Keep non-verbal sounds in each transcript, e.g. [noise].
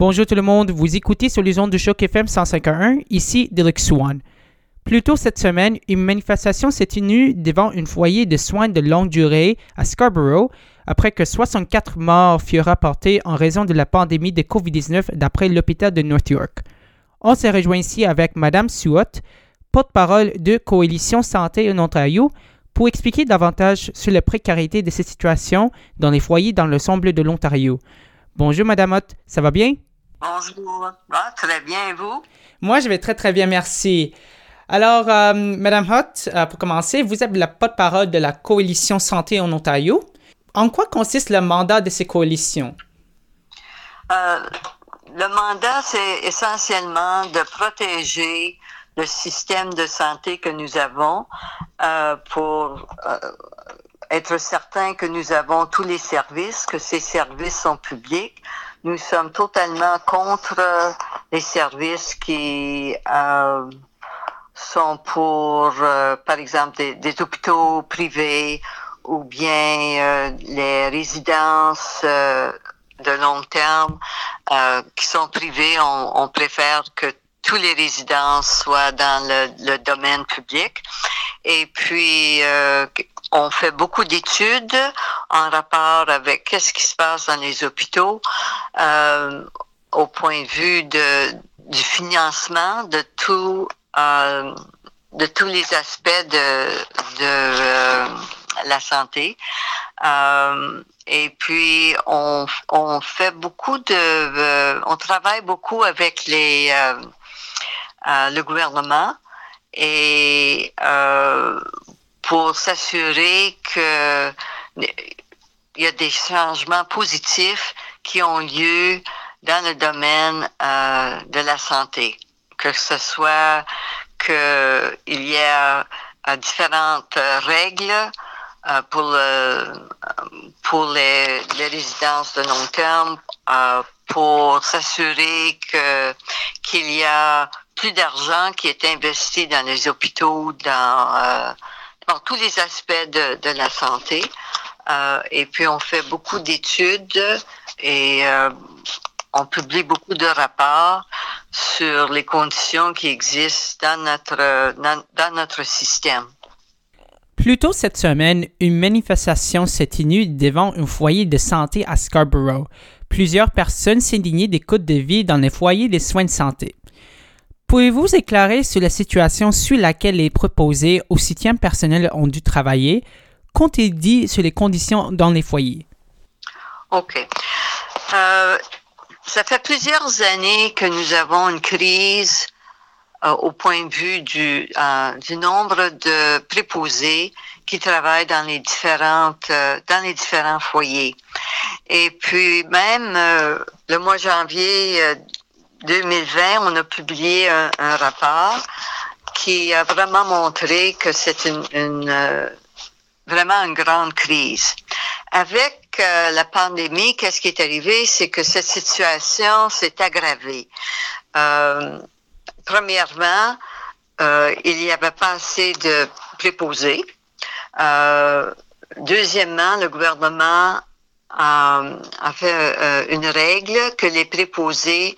Bonjour tout le monde, vous écoutez sur les ondes du Choc FM 151, ici Deluxe Swan. Plus tôt cette semaine, une manifestation s'est tenue devant un foyer de soins de longue durée à Scarborough après que 64 morts furent rapportés en raison de la pandémie de COVID-19 d'après l'hôpital de North York. On se rejoint ici avec Madame Suot, porte-parole de Coalition Santé en Ontario, pour expliquer davantage sur la précarité de cette situation dans les foyers dans le semble de l'Ontario. Bonjour Madame Ott, ça va bien? Bonjour, ah, très bien et vous? Moi, je vais très très bien, merci. Alors, euh, Madame Hutt, euh, pour commencer, vous êtes la porte-parole de la Coalition Santé en Ontario. En quoi consiste le mandat de ces coalitions? Euh, le mandat, c'est essentiellement de protéger le système de santé que nous avons pour être certain que nous avons tous les services, que ces services sont publics. Nous sommes totalement contre les services qui sont pour, euh, par exemple, des, hôpitaux privés ou bien euh, les résidences euh, de long terme qui sont privées. On, préfère que tous les résidences soient dans le, domaine public. Et puis, on fait beaucoup d'études en rapport avec qu'est-ce qui se passe dans les hôpitaux au point de vue de, du financement de tout euh, de tous les aspects de, de euh, la santé. Euh, et puis on, on fait beaucoup de, on travaille beaucoup avec les le gouvernement et pour s'assurer que il y a des changements positifs qui ont lieu dans le domaine de la santé. Que ce soit qu'il y a euh, différentes règles euh, pour, pour les, résidences de long terme, euh, pour s'assurer que qu'il y a plus d'argent qui est investi dans les hôpitaux, dans, dans tous les aspects de, la santé. et puis on fait beaucoup d'études et on publie beaucoup de rapports sur les conditions qui existent dans notre, dans, notre système. Plus tôt cette semaine, une manifestation s'est tenue devant un foyer de santé à Scarborough. Plusieurs personnes s'indignaient des coûts de vie dans les foyers de soins de santé. Pouvez-vous éclairer sur la situation sur laquelle les proposés au soutien personnel ont dû travailler? Qu'ont-ils dit sur les conditions dans les foyers? OK. Euh, ça fait plusieurs années que nous avons une crise euh, au point de vue du, euh, du nombre de préposés qui travaillent dans les différentes dans les différents foyers. Et puis même le mois janvier 2020, on a publié un, rapport qui a vraiment montré que c'est une, une vraiment une grande crise. Avec euh, la pandémie, qu'est-ce qui est arrivé? C'est que cette situation s'est aggravée. Euh, premièrement, euh, il n'y avait pas assez de préposés. deuxièmement, le gouvernement a fait une règle que les préposés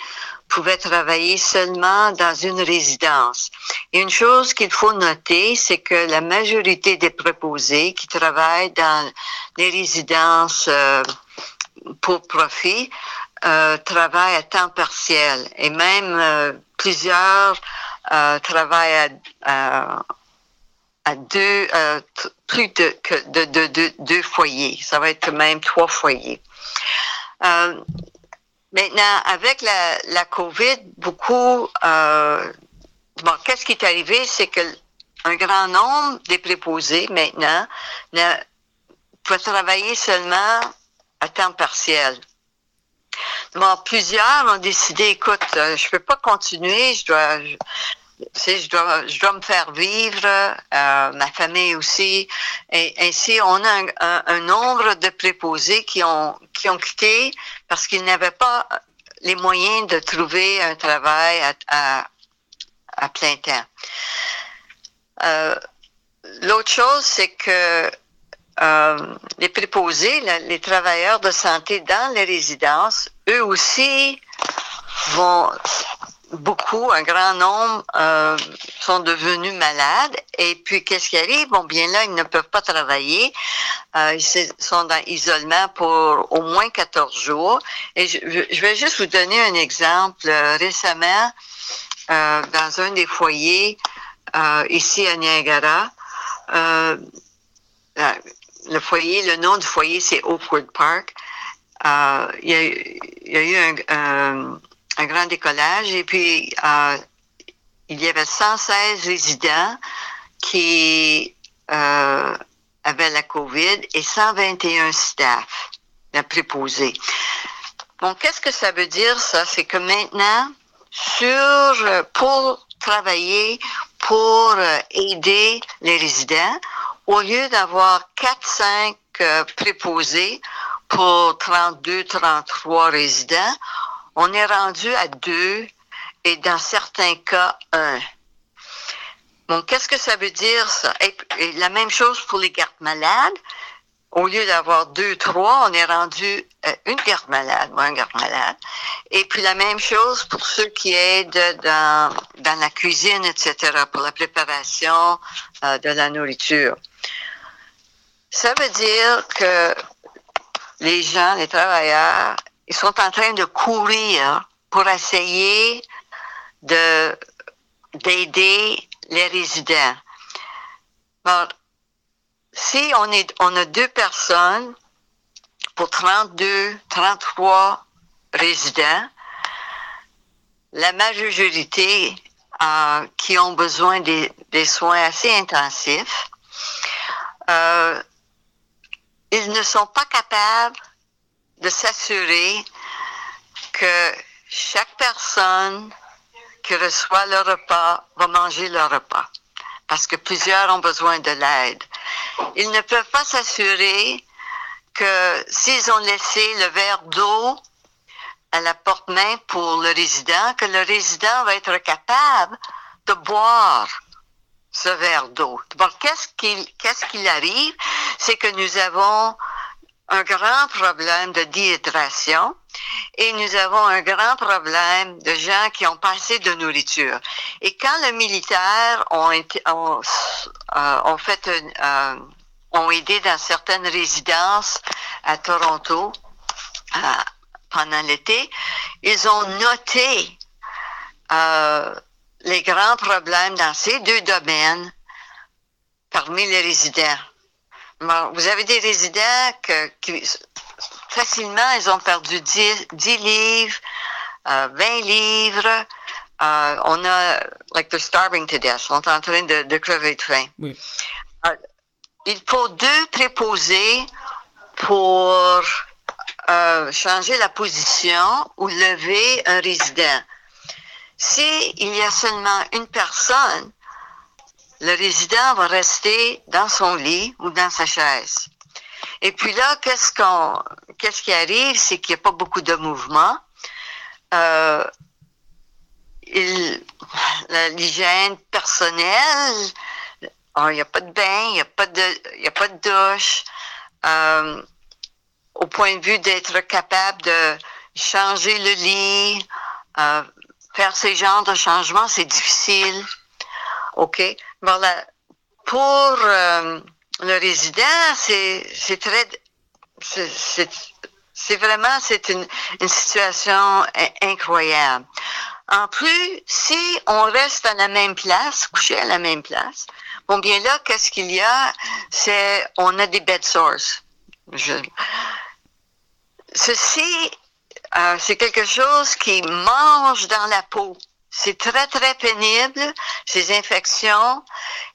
pouvaient travailler seulement dans une résidence. Et une chose qu'il faut noter, c'est que la majorité des préposés qui travaillent dans les résidences euh, pour profit euh, travaillent à temps partiel et même euh, plusieurs travaillent à, deux, plus de, de, de, deux foyers. Ça va être même trois foyers. Maintenant, avec la, COVID, beaucoup, euh, bon, qu'est-ce qui est arrivé, c'est que un grand nombre des préposés maintenant ne, travailler seulement à temps partiel. Bon, plusieurs ont décidé, écoute, euh, je peux pas continuer, je dois, je dois me faire vivre, euh, ma famille aussi. Et ainsi, on a un, nombre de préposés qui ont, qui ont quitté parce qu'ils n'avaient pas les moyens de trouver un travail à, à, plein temps. Euh, l'autre chose, c'est que euh, les préposés, les travailleurs de santé dans les résidences, eux aussi vont beaucoup, un grand nombre euh, sont devenus malades. Et puis, qu'est-ce qui arrive? Bon, bien là, ils ne peuvent pas travailler. Euh, ils sont dans isolement pour au moins 14 jours. Et je, je vais juste vous donner un exemple. Récemment, euh, dans un des foyers euh, ici à Niagara, euh, le foyer, le nom du foyer, c'est Oakwood Park. il, y a, il y a eu un un grand décollage. Et puis, euh, il y avait 116 résidents qui euh, avaient la COVID et 121 staff, la préposés. Bon, qu'est-ce que ça veut dire, ça? C'est que maintenant, sur, pour travailler, pour aider les résidents, au lieu d'avoir 4-5 euh, préposés pour 32, 33 résidents, on est rendu à deux et dans certains cas, un. Bon, qu'est-ce que ça veut dire, ça? Et, la même chose pour les gardes malades. Au lieu d'avoir deux, trois, on est rendu à une garde malade ou un garde malade. Et puis la même chose pour ceux qui aident dans, dans la cuisine, etc., pour la préparation euh, de la nourriture. Ça veut dire que les gens, les travailleurs, ils sont en train de courir pour essayer de d'aider les résidents. si on est on a deux personnes pour 32, 33 résidents, la majorité euh, qui ont besoin des, des soins assez intensifs, euh, ils ne sont pas capables de s'assurer que chaque personne qui reçoit le repas va manger le repas, parce que plusieurs ont besoin de l'aide. Ils ne peuvent pas s'assurer que s'ils ont laissé le verre d'eau à la porte-main pour le résident, que le résident va être capable de boire ce verre d'eau. qu'est-ce qu'il qu'est-ce qu'il arrive? C'est que nous avons un grand problème de dihydration et nous avons un grand problème de gens qui ont pas assez de nourriture. Et quand les militaires ont, été, ont, euh, fait euh, ont aidé dans certaines résidences à Toronto euh, pendant l'été, ils ont noté les grands problèmes dans ces deux domaines parmi les résidents vous avez des résidents qui facilement, ils ont perdu 10, livres, 20 euh, livres. Euh, on a, like, they're starving to death. Ils sont en train de, crever de faim. Euh, il faut deux préposés pour changer la position ou lever un résident. S'il il y a seulement une personne, le résident va rester dans son lit ou dans sa chaise. Et puis là, qu'est-ce qu'on, qu'est-ce qui arrive, c'est qu'il n'y a pas beaucoup de mouvement. Euh, l'hygiène personnelle, oh, il n'y a pas de bain, il n'y a pas de, douche. Euh, au point de vue d'être capable de changer le lit, euh, faire ces genres de changements, c'est difficile. OK? Voilà. Pour euh, le résident, c'est très. C'est vraiment c'est une, une situation incroyable. En plus, si on reste à la même place, couché à la même place, bon bien là, qu'est-ce qu'il y a? C'est on a des bed sores. ceci, euh, c'est quelque chose qui mange dans la peau. C'est très, très pénible, ces infections,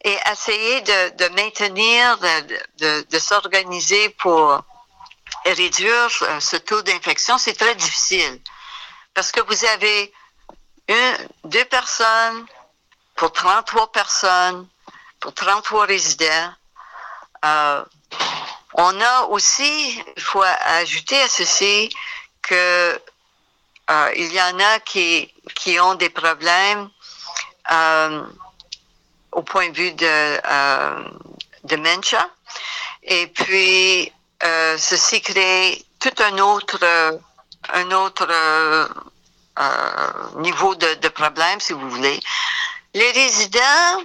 et essayer de, de maintenir, de, de, s'organiser pour réduire euh, ce taux d'infection, c'est très difficile. Parce que vous avez une, deux personnes pour 33 personnes, pour 33 résidents. Euh, on a aussi, il faut ajouter à ceci que euh, il y en a qui, qui ont des problèmes euh, au point de vue de euh, dementia. Et puis, euh, ceci crée tout un autre, un autre niveau de, problème, si vous voulez. Les résidents,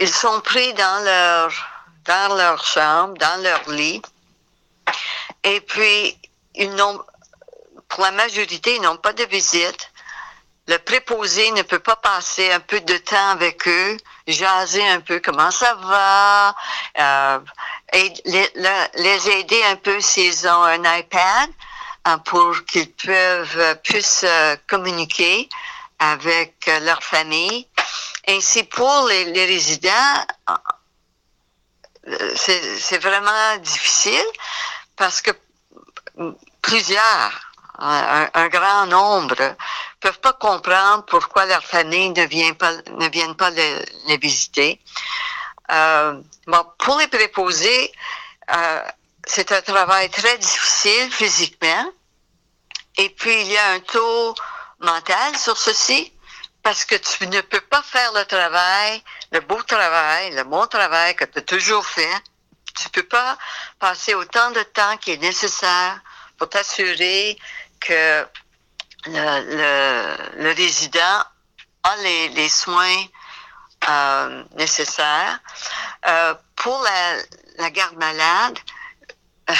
ils sont pris dans leur, dans leur chambre, dans leur lit, et puis ils n'ont, pour la majorité, ils n'ont pas de visite. Le préposé ne peut pas passer un peu de temps avec eux, jaser un peu comment ça va, euh, les, aider un peu s'ils ont un iPad hein, pour qu'ils peuvent puissent euh, communiquer avec leur famille. Ainsi pour les, résidents, euh, c'est vraiment difficile parce que plusieurs un, grand nombre peuvent pas comprendre pourquoi leur famille ne vient pas ne viennent pas les, visiter. Euh, bon, pour les préposés, euh, c'est un travail très difficile physiquement. Et puis il y a un taux mental sur ceci parce que tu ne peux pas faire le travail, le beau travail, le bon travail que tu as toujours fait. Tu peux pas passer autant de temps qui est nécessaire pour t'assurer que le, résident a les, soins euh, nécessaires. Euh, pour la, garde malade, euh,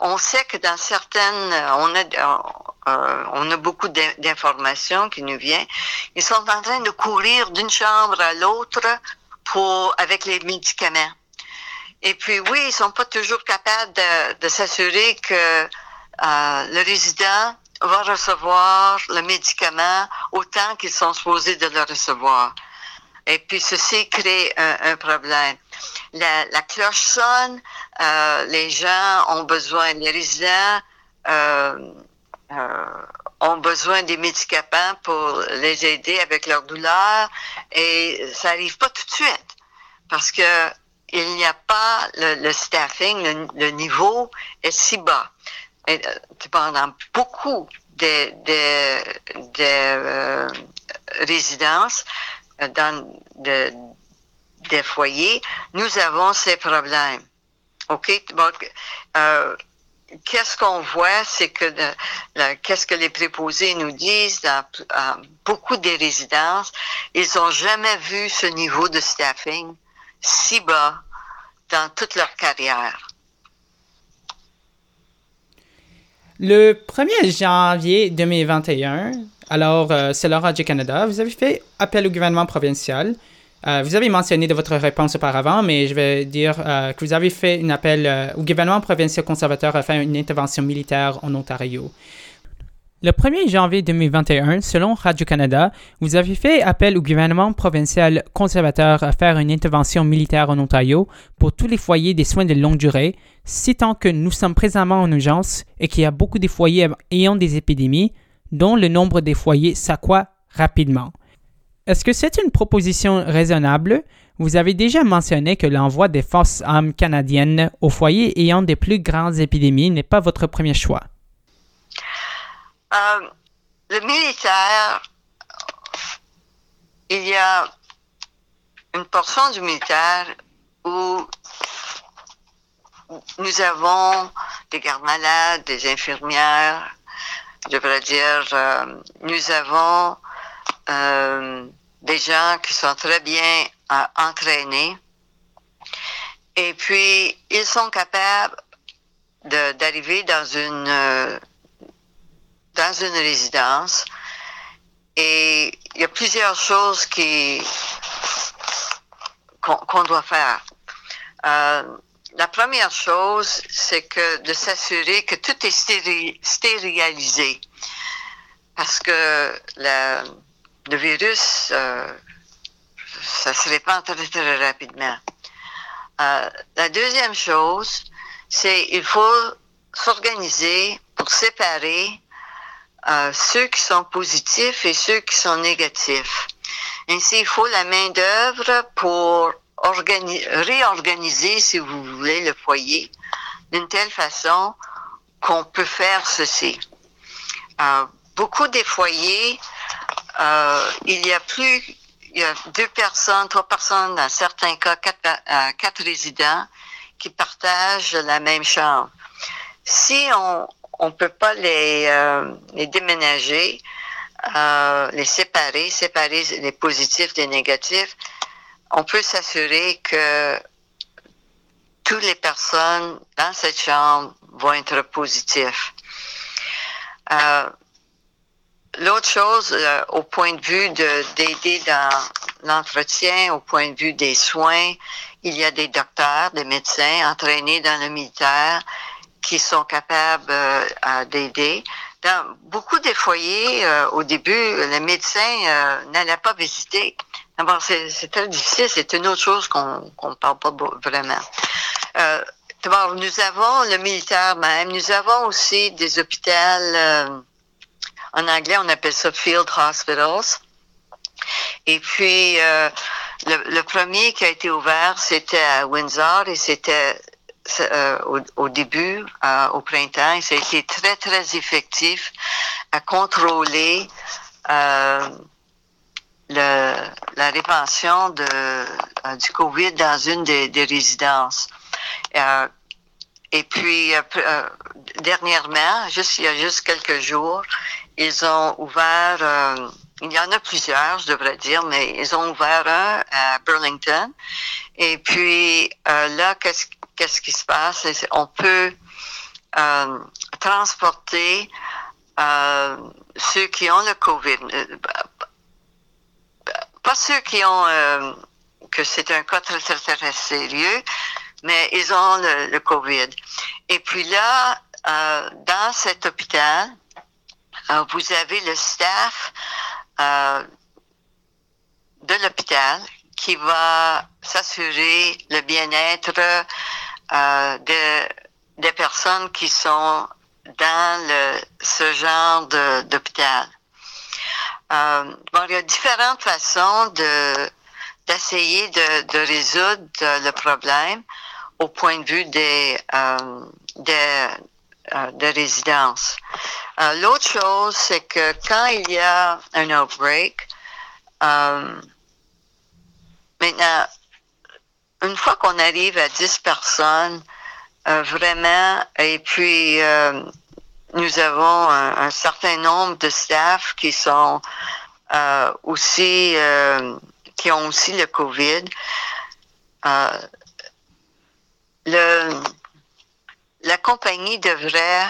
on sait que dans certaines, on a, on a beaucoup d'informations qui nous viennent. Ils sont en train de courir d'une chambre à l'autre pour avec les médicaments. Et puis oui, ils sont pas toujours capables de s'assurer que euh, le résident va recevoir le médicament autant qu'ils sont supposés de le recevoir. Et puis ceci crée un, problème. La, cloche sonne, euh, les gens ont besoin, les résidents euh, ont besoin des médicaments pour les aider avec leur douleur et ça n'arrive pas tout de suite parce que il n'y a pas le, staffing, le, niveau est si bas pendant beaucoup de, euh, résidences, euh, dans des foyers, nous avons ces problèmes. OK? Euh, qu'est-ce qu'on voit, c'est que qu'est-ce que les préposés nous disent dans beaucoup des résidences, ils n'ont jamais vu ce niveau de staffing si bas dans toute leur carrière. Le 1er janvier 2021, alors euh, c'est le du Canada, vous avez fait appel au gouvernement provincial. Euh, vous avez mentionné de votre réponse auparavant, mais je vais dire euh, que vous avez fait un appel au gouvernement provincial conservateur à faire une intervention militaire en Ontario. Le 1er janvier 2021, selon Radio-Canada, vous avez fait appel au gouvernement provincial conservateur à faire une intervention militaire en Ontario pour tous les foyers des soins de longue durée, citant que nous sommes présentement en urgence et qu'il y a beaucoup de foyers ayant des épidémies, dont le nombre des foyers s'accroît rapidement. Est-ce que c'est une proposition raisonnable? Vous avez déjà mentionné que l'envoi des forces armes canadiennes aux foyers ayant des plus grandes épidémies n'est pas votre premier choix. Euh, le militaire, il y a une portion du militaire où nous avons des gardes malades, des infirmières, je devrais dire, euh, nous avons euh, des gens qui sont très bien entraînés. Et puis ils sont capables d'arriver dans une dans une résidence et il y a plusieurs choses qui qu'on doit faire. Euh, la première chose, c'est que de s'assurer que tout est stérilisé. Parce que le virus, euh, ça se répand très, très rapidement. Euh, la deuxième chose, c'est il faut s'organiser pour séparer euh, ceux qui sont positifs et ceux qui sont négatifs. Ainsi, il faut la main-d'œuvre pour réorganiser, si vous voulez, le foyer d'une telle façon qu'on peut faire ceci. Euh, beaucoup des foyers, euh, il y a plus, il y a deux personnes, trois personnes, dans certains cas, quatre, quatre résidents qui partagent la même chambre. Si on, on peut pas les, les déménager, les séparer, séparer les positifs des négatifs. On peut s'assurer que toutes les personnes dans cette chambre vont être positives. L'autre chose, euh, au point de vue d'aider dans l'entretien, au point de vue des soins, il y a des docteurs, des médecins entraînés dans le militaire qui sont capables euh, d'aider. Dans beaucoup des foyers, euh, au début, les médecins n'allaient pas visiter. D'abord, c'est très difficile, c'est une autre chose qu'on ne parle pas vraiment. D'abord, nous avons le militaire même, nous avons aussi des hôpitaux en anglais, on appelle ça Field Hospitals. Et puis, euh, le, premier qui a été ouvert, c'était à Windsor et c'était euh, au, début, euh, au printemps, ça a été très, très effectif à contrôler la répansion de, du COVID dans une des, des résidences. et puis, dernièrement, juste il y a juste quelques jours, ils ont ouvert, euh, il y en a plusieurs, je devrais dire, mais ils ont ouvert un à Burlington. Et puis euh, là, qu'est-ce, qu'est-ce qui se passe? On peut euh, transporter ceux qui ont le COVID. Pas ceux qui ont que c'est un cas très, très, sérieux, mais ils ont le, COVID. Et puis là, dans cet hôpital, euh, vous avez le staff euh, de l'hôpital qui va s'assurer le bien-être euh, des personnes qui sont dans ce genre d'hôpital. bon, il y a différentes façons de d'essayer de, résoudre le problème au point de vue des, de résidence. Euh, l'autre chose, c'est que quand il y a un outbreak, euh, maintenant, une fois qu'on arrive à 10 personnes, euh, vraiment, et puis nous avons un, certain nombre de staff qui sont aussi, qui ont aussi le COVID. le, la compagnie devrait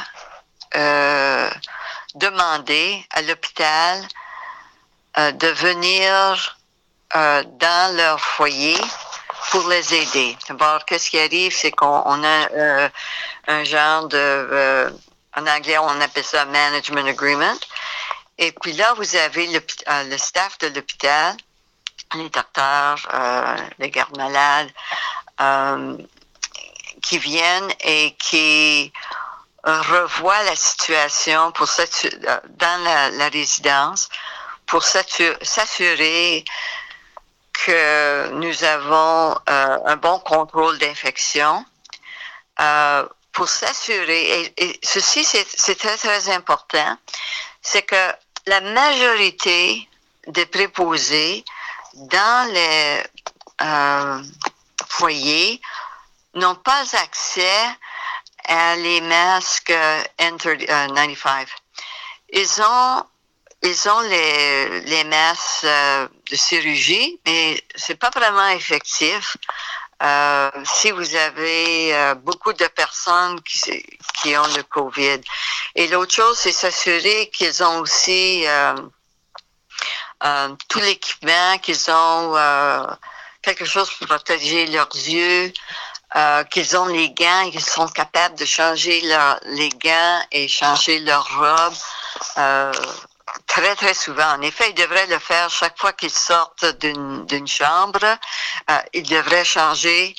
euh, demander à l'hôpital euh, de venir euh, dans leur foyer pour les aider. D'abord, qu'est-ce qui arrive, c'est qu'on a un genre de, en anglais, on appelle ça management agreement. Et puis là, vous avez le, le staff de l'hôpital, les docteurs, les gardes malades, qui viennent et qui revoient la situation pour dans la, résidence pour s'assurer que nous avons euh, un bon contrôle d'infection, euh, pour s'assurer, et, ceci c'est très très important, c'est que la majorité des préposés dans les euh, foyers n'ont pas accès à les masques N95. Euh, ils ont ils ont les, les masques euh, de chirurgie, mais c'est pas vraiment effectif. Euh, si vous avez beaucoup de personnes qui, qui ont le COVID. Et l'autre chose, c'est s'assurer qu'ils ont aussi tout l'équipement, qu'ils ont quelque chose pour protéger leurs yeux, euh, qu'ils ont les gants, qu'ils sont capables de changer leur, les gants et changer leur robe euh, très, très souvent. En effet, ils devraient le faire chaque fois qu'ils sortent d'une chambre. Euh, ils devraient changer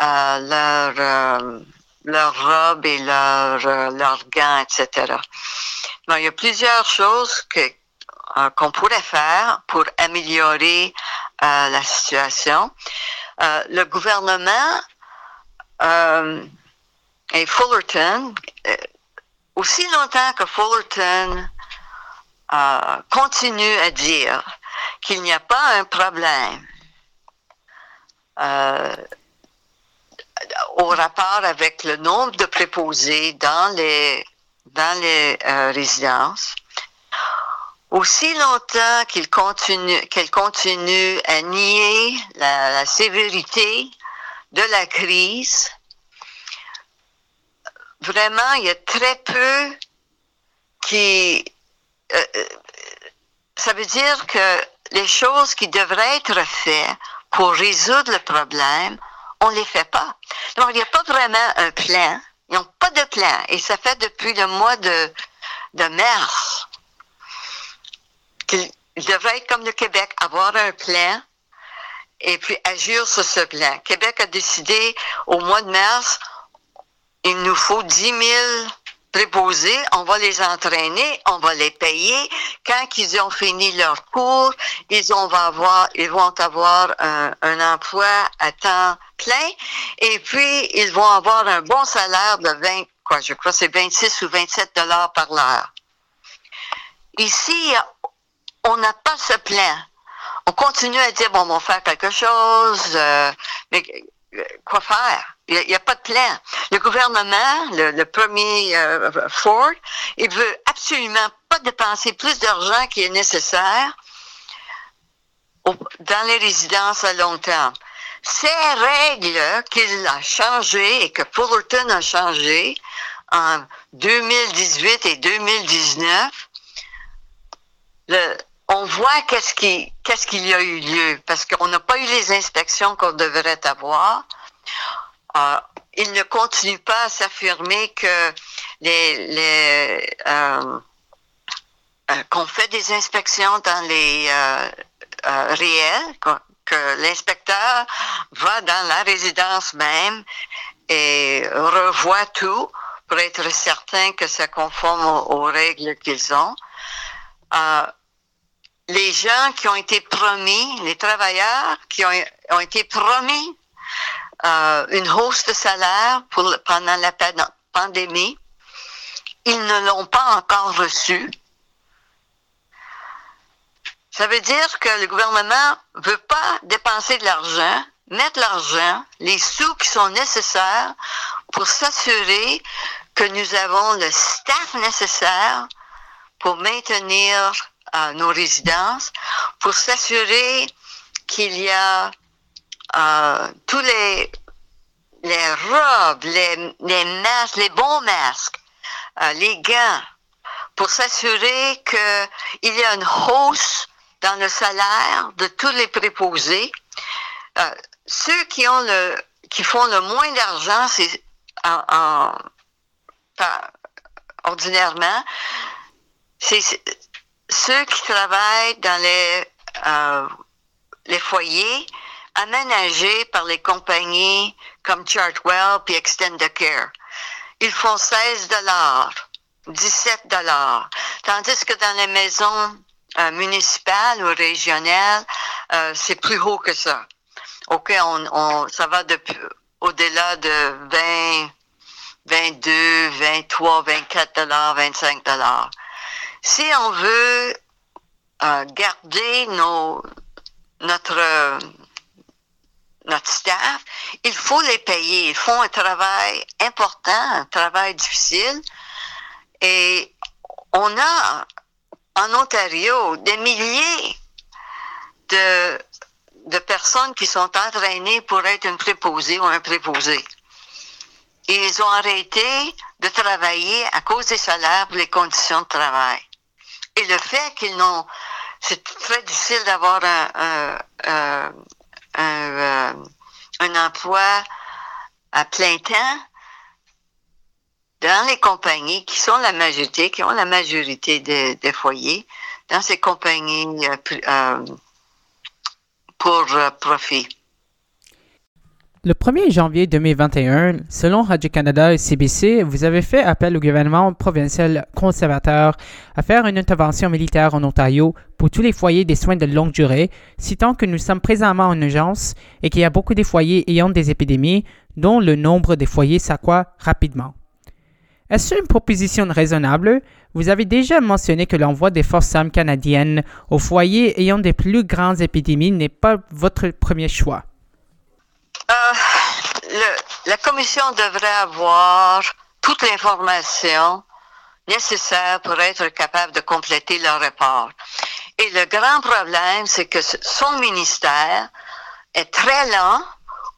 euh, leur, euh, leur robe et leur, leurs gants, etc. Bon, il y a plusieurs choses qu'on pourrait faire pour améliorer la situation. le gouvernement euh, et Fullerton, euh, aussi longtemps que Fullerton euh, continue à dire qu'il n'y a pas un problème au rapport avec le nombre de préposés dans les dans les résidences, aussi longtemps qu'il continue, qu'elle continue à nier la, sévérité de la crise, vraiment, il y a très peu qui... Euh, euh, ça veut dire que les choses qui devraient être faites pour résoudre le problème, on ne les fait pas. Donc, il n'y a pas vraiment un plan. Ils n'ont pas de plan. Et ça fait depuis le mois de, de mars qu'ils devraient, comme le Québec, avoir un plan et puis agir sur ce plan. Québec a décidé au mois de mars, il nous faut 10 000 préposés, on va les entraîner, on va les payer. Quand ils ont fini leur cours, ils, ont, va avoir, ils vont avoir un, un, emploi à temps plein et puis ils vont avoir un bon salaire de 20, quoi, je crois c'est 26 ou 27 dollars par l'heure. Ici, on n'a pas ce plan. On continue à dire, bon, on va faire quelque chose, euh, mais euh, quoi faire? Il n'y a, pas de plan. Le gouvernement, le, premier euh, Ford, il veut absolument pas dépenser plus d'argent qu'il est nécessaire dans les résidences à long terme. Ces règles qu'il a changées et que Fullerton a changées en 2018 et 2019, le, on voit qu'est-ce qui, qu'est-ce qu'il y a eu lieu, parce qu'on n'a pas eu les inspections qu'on devrait avoir. Euh, il ne continue pas à s'affirmer que les, euh, euh, qu'on fait des inspections dans les réels, que l'inspecteur va dans la résidence même et revoit tout pour être certain que ça conforme aux, règles qu'ils ont les gens qui ont été promis, les travailleurs qui ont, été promis euh, une hausse de salaire pendant la pandémie, ils ne l'ont pas encore reçu. Ça veut dire que le gouvernement ne veut pas dépenser de l'argent, mettre l'argent, les sous qui sont nécessaires pour s'assurer que nous avons le staff nécessaire pour maintenir nos résidences pour s'assurer qu'il y a euh, tous les, les robes, les, les masques, les bons masques, euh, les gants, pour s'assurer qu'il y a une hausse dans le salaire de tous les préposés. Euh, ceux qui ont le qui font le moins d'argent, c'est en, ordinairement, c'est ceux qui travaillent dans les, euh, les foyers aménagés par les compagnies comme Chartwell puis Extendicare. Ils font 16 dollars, 17 dollars. Tandis que dans les maisons euh, municipales ou régionales, euh, c'est plus haut que ça. OK, on, on ça va au-delà de 20, 22, 23, 24 dollars, 25 dollars. Si on veut euh, garder nos, notre, notre staff, il faut les payer. Ils font un travail important, un travail difficile. Et on a en Ontario des milliers de, de personnes qui sont entraînées pour être une préposée ou un préposé. Et ils ont arrêté de travailler à cause des salaires pour les conditions de travail. Le fait qu'ils n'ont, c'est très difficile d'avoir un, euh, un, emploi à plein temps dans les compagnies qui sont la majorité, qui ont la majorité des, foyers, dans ces compagnies euh, euh pour profit. Le 1er janvier 2021, selon Radio-Canada et CBC, vous avez fait appel au gouvernement provincial conservateur à faire une intervention militaire en Ontario pour tous les foyers des soins de longue durée, citant que nous sommes présentement en urgence et qu'il y a beaucoup de foyers ayant des épidémies, dont le nombre des foyers s'accroît rapidement. Est-ce une proposition raisonnable? Vous avez déjà mentionné que l'envoi des forces armées canadiennes aux foyers ayant des plus grandes épidémies n'est pas votre premier choix. Euh, la commission devrait avoir toute l'information nécessaires pour être capable de compléter leur rapport. Et le grand problème, c'est que son ministère est très lent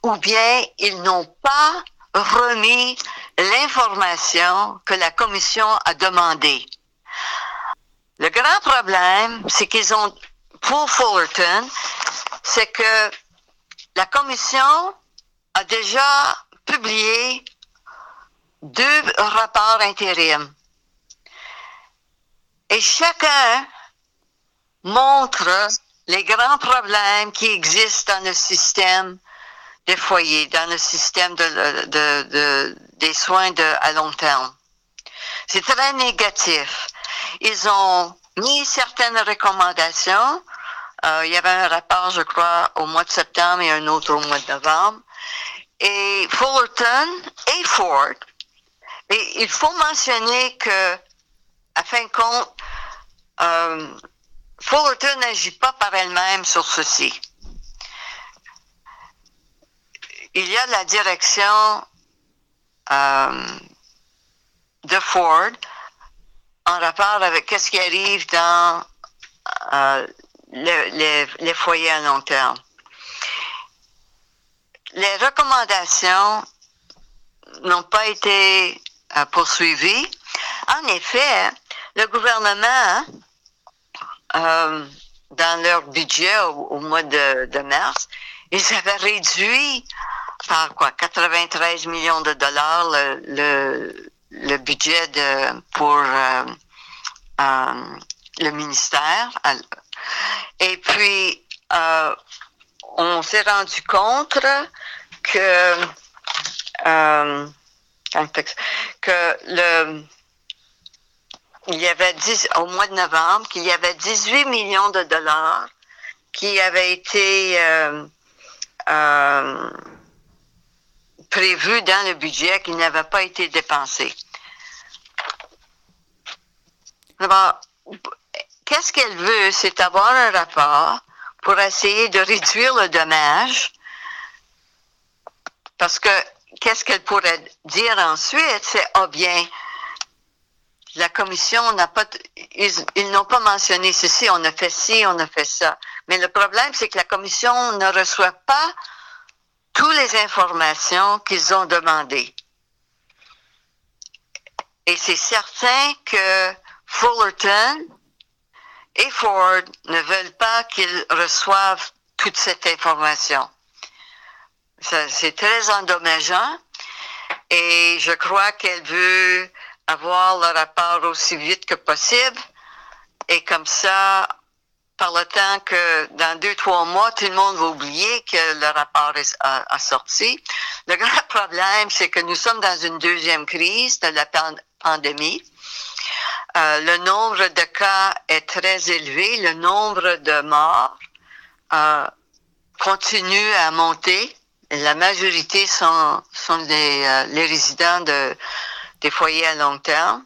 ou bien ils n'ont pas remis l'information que la commission a demandée. Le grand problème, c'est qu'ils ont, pour Fullerton, c'est que la commission a déjà publié deux rapports intérim. Et chacun montre les grands problèmes qui existent dans le système des foyers, dans le système de, des soins à long terme. C'est très négatif. Ils ont mis certaines recommandations. Euh, il y avait un rapport, je crois, au mois de septembre et un autre au mois de novembre. Et Fullerton et Ford. Et il faut mentionner que, à fin de compte, euh, Fullerton n'agit pas par elle-même sur ceci. Il y a la direction euh, de Ford en rapport avec ce qui arrive dans euh, les, foyers à long terme. Les recommandations n'ont pas été euh, poursuivies. En effet, le gouvernement euh, dans leur budget au, mois de, mars, ils avaient réduit par quoi 93 millions de dollars le, le, budget de, pour euh, euh, le ministère. Et puis, on s'est rendu compte que, que le il y avait 10, au mois de novembre, qu'il y avait 18 millions de dollars qui avaient été euh, euh, prévus dans le budget qui n'avaient pas été dépensés. Alors, qu'est-ce qu'elle veut? C'est avoir un rapport pour essayer de réduire le dommage. Parce que qu'est-ce qu'elle pourrait dire ensuite? C'est, oh bien, la commission n'a pas, ils, n'ont pas mentionné ceci, on a fait ci, on a fait ça. Mais le problème, c'est que la commission ne reçoit pas toutes les informations qu'ils ont demandées. Et c'est certain que Fullerton et Ford ne veulent pas qu'ils reçoivent toute cette information. C'est très endommageant et je crois qu'elle veut avoir le rapport aussi vite que possible. Et comme ça, par le temps que dans deux, trois mois, tout le monde va oublier que le rapport est, a, sorti. Le grand [laughs] problème, c'est que nous sommes dans une deuxième crise de la pandémie. Euh, le nombre de cas est très élevé. Le nombre de morts euh, continue à monter. La majorité sont, sont euh, les résidents de, des foyers à long terme.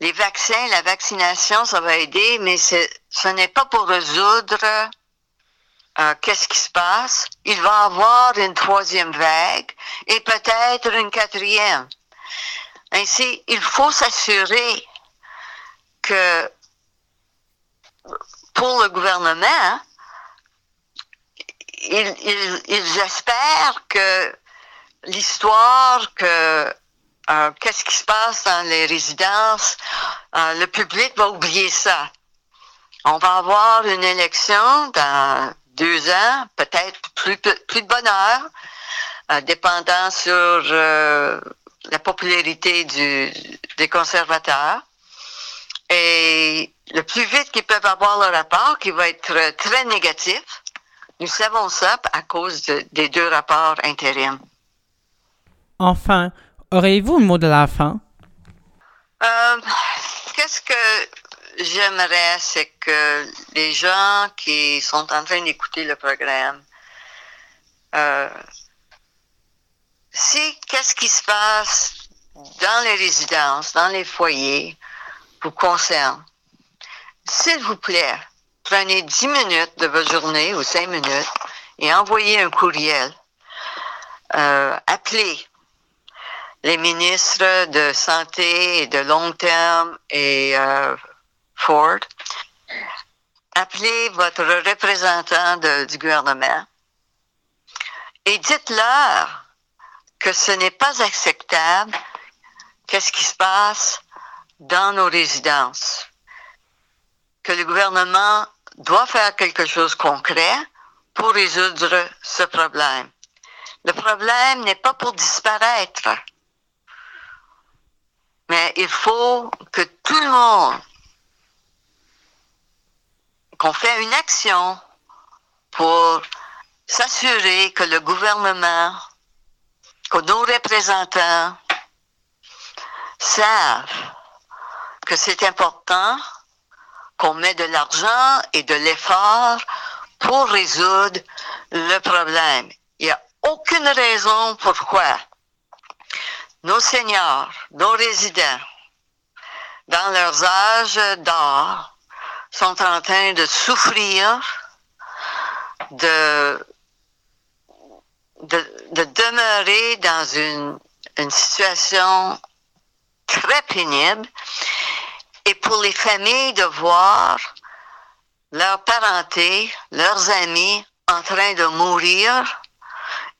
Les vaccins, la vaccination, ça va aider, mais ce n'est pas pour résoudre euh, qu'est-ce qui se passe. Il va y avoir une troisième vague et peut-être une quatrième. Ainsi, il faut s'assurer que pour le gouvernement, ils espèrent que l'histoire que euh, qu'est-ce qui se passe dans les résidences, euh, le public va oublier ça. On va avoir une élection dans deux ans, peut-être plus, plus de bonheur, euh, dépendant sur la popularité du, des conservateurs. Et le plus vite qu'ils peuvent avoir le rapport, qui va être très négatif, nous savons ça à cause des deux rapports intérims. Enfin, auriez-vous un mot de la fin? Euh, qu'est-ce que j'aimerais, c'est que les gens qui sont en train d'écouter le programme, euh, si qu'est-ce qui se passe dans les résidences, dans les foyers, vous concerne, s'il vous plaît, prenez 10 minutes de votre journée ou 5 minutes et envoyez un courriel. Euh, appelez les ministres de santé et de long terme et euh, Ford, appelez votre représentant du gouvernement et dites-leur que ce n'est pas acceptable qu'est-ce qui se passe dans nos résidences, que le gouvernement doit faire quelque chose de concret pour résoudre ce problème. Le problème n'est pas pour disparaître, mais il faut que tout le monde, qu'on fait une action pour s'assurer que le gouvernement, que nos représentants savent que c'est important qu'on met de l'argent et de l'effort pour résoudre le problème. Il n'y a aucune raison pourquoi nos seniors, nos résidents, dans leurs âges d'or, sont en train de souffrir, de, de, demeurer dans une, une situation très pénible. Et pour les familles de voir leur parenté, leurs amis en train de mourir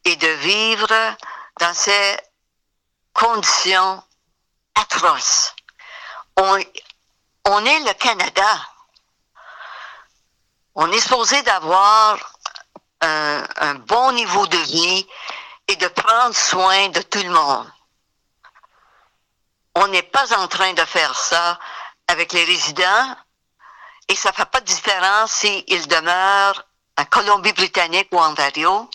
et de vivre dans ces conditions atroces. On, est le Canada. On est supposé d'avoir un, un bon niveau de vie et de prendre soin de tout le monde. On n'est pas en train de faire ça avec les résidents et ça ne fait pas de différence s'ils demeurent en Colombie-Britannique ou Ontario.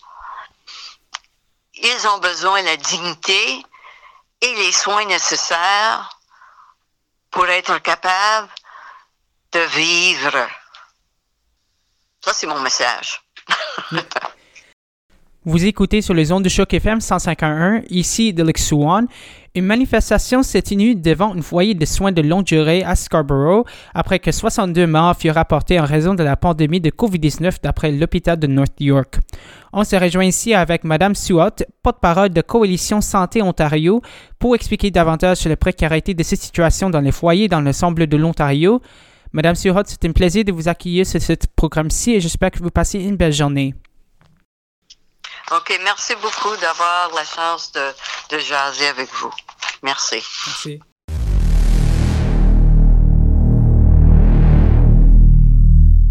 Ils ont besoin de la dignité et les soins nécessaires pour être capables de vivre. Ça, c'est mon message. Vous écoutez sur les ondes de choc FM 151, ici de Swan. Une manifestation s'est tenue devant un foyer de soins de longue durée à Scarborough après que 62 morts furent rapportés en raison de la pandémie de COVID-19 d'après l'hôpital de North York. On se rejoint ici avec Mme Suot, porte-parole de Coalition Santé Ontario, pour expliquer davantage sur la précarité de cette situation dans les foyers dans l'ensemble de l'Ontario. Madame Suot, c'est un plaisir de vous accueillir sur ce programme-ci et j'espère que vous passez une belle journée. OK, merci beaucoup d'avoir la chance de, de jaser avec vous. Merci. Merci.